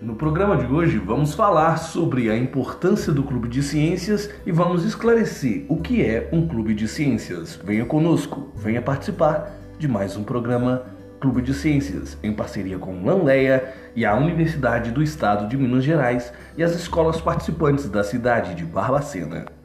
No programa de hoje vamos falar sobre a importância do clube de ciências e vamos esclarecer o que é um clube de ciências. Venha conosco, venha participar de mais um programa Clube de Ciências, em parceria com Lanleia e a Universidade do Estado de Minas Gerais e as escolas participantes da cidade de Barbacena.